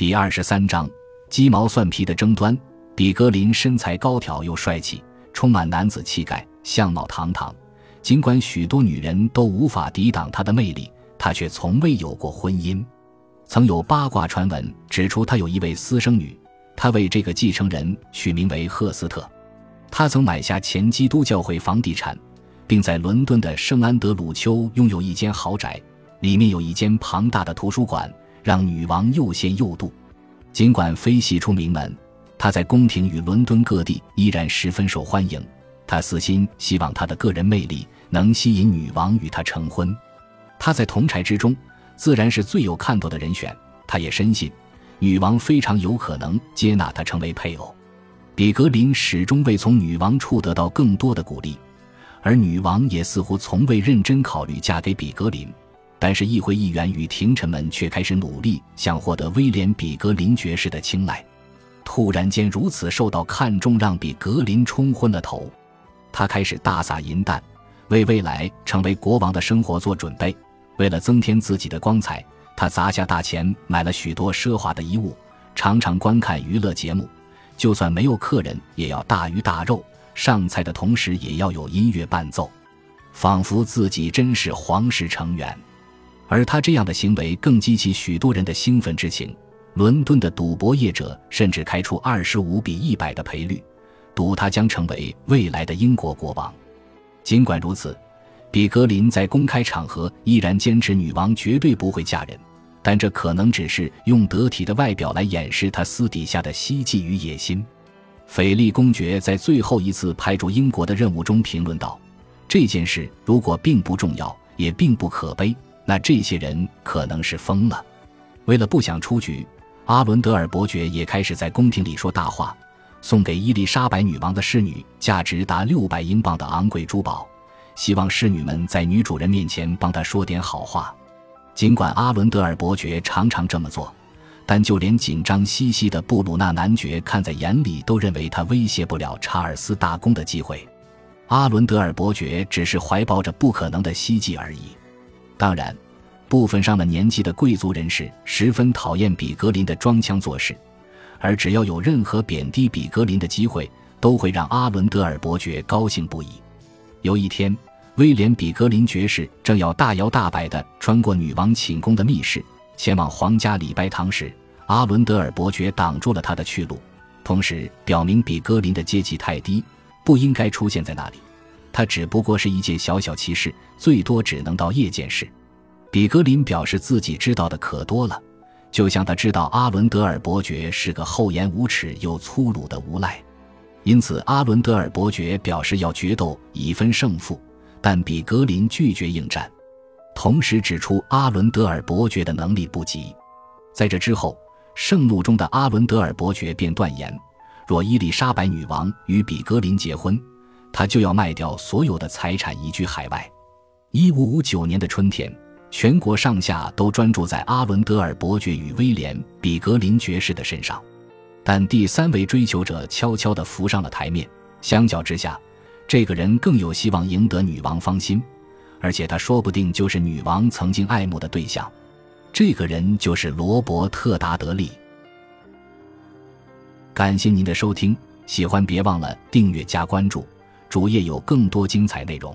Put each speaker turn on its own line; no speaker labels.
第二十三章鸡毛蒜皮的争端。比格林身材高挑又帅气，充满男子气概，相貌堂堂。尽管许多女人都无法抵挡他的魅力，他却从未有过婚姻。曾有八卦传闻指出，他有一位私生女，他为这个继承人取名为赫斯特。他曾买下前基督教会房地产，并在伦敦的圣安德鲁丘拥有一间豪宅，里面有一间庞大的图书馆，让女王又羡又妒。尽管非系出名门。他在宫廷与伦敦各地依然十分受欢迎。他私心希望他的个人魅力能吸引女王与他成婚。他在同柴之中自然是最有看头的人选。他也深信，女王非常有可能接纳他成为配偶。比格林始终未从女王处得到更多的鼓励，而女王也似乎从未认真考虑嫁给比格林。但是议会议员与廷臣们却开始努力，想获得威廉·比格林爵士的青睐。突然间如此受到看重，让比格林冲昏了头。他开始大撒银弹，为未来成为国王的生活做准备。为了增添自己的光彩，他砸下大钱买了许多奢华的衣物，常常观看娱乐节目。就算没有客人，也要大鱼大肉。上菜的同时，也要有音乐伴奏，仿佛自己真是皇室成员。而他这样的行为，更激起许多人的兴奋之情。伦敦的赌博业者甚至开出二十五比一百的赔率，赌他将成为未来的英国国王。尽管如此，比格林在公开场合依然坚持女王绝对不会嫁人，但这可能只是用得体的外表来掩饰他私底下的希冀与野心。斐利公爵在最后一次派驻英国的任务中评论道：“这件事如果并不重要，也并不可悲，那这些人可能是疯了。为了不想出局。”阿伦德尔伯爵也开始在宫廷里说大话，送给伊丽莎白女王的侍女价值达六百英镑的昂贵珠宝，希望侍女们在女主人面前帮他说点好话。尽管阿伦德尔伯爵常常这么做，但就连紧张兮兮的布鲁纳男爵看在眼里，都认为他威胁不了查尔斯大公的机会。阿伦德尔伯爵只是怀抱着不可能的希冀而已。当然。部分上了年纪的贵族人士十分讨厌比格林的装腔作势，而只要有任何贬低比格林的机会，都会让阿伦德尔伯爵高兴不已。有一天，威廉·比格林爵士正要大摇大摆地穿过女王寝宫的密室，前往皇家礼拜堂时，阿伦德尔伯爵挡住了他的去路，同时表明比格林的阶级太低，不应该出现在那里。他只不过是一介小小骑士，最多只能到夜间室。比格林表示自己知道的可多了，就像他知道阿伦德尔伯爵是个厚颜无耻又粗鲁的无赖，因此阿伦德尔伯爵表示要决斗以分胜负，但比格林拒绝应战，同时指出阿伦德尔伯爵的能力不及。在这之后，盛怒中的阿伦德尔伯爵便断言，若伊丽莎白女王与比格林结婚，他就要卖掉所有的财产移居海外。一五五九年的春天。全国上下都专注在阿伦德尔伯爵与威廉·比格林爵士的身上，但第三位追求者悄悄地浮上了台面。相较之下，这个人更有希望赢得女王芳心，而且他说不定就是女王曾经爱慕的对象。这个人就是罗伯特·达德利。感谢您的收听，喜欢别忘了订阅加关注，主页有更多精彩内容。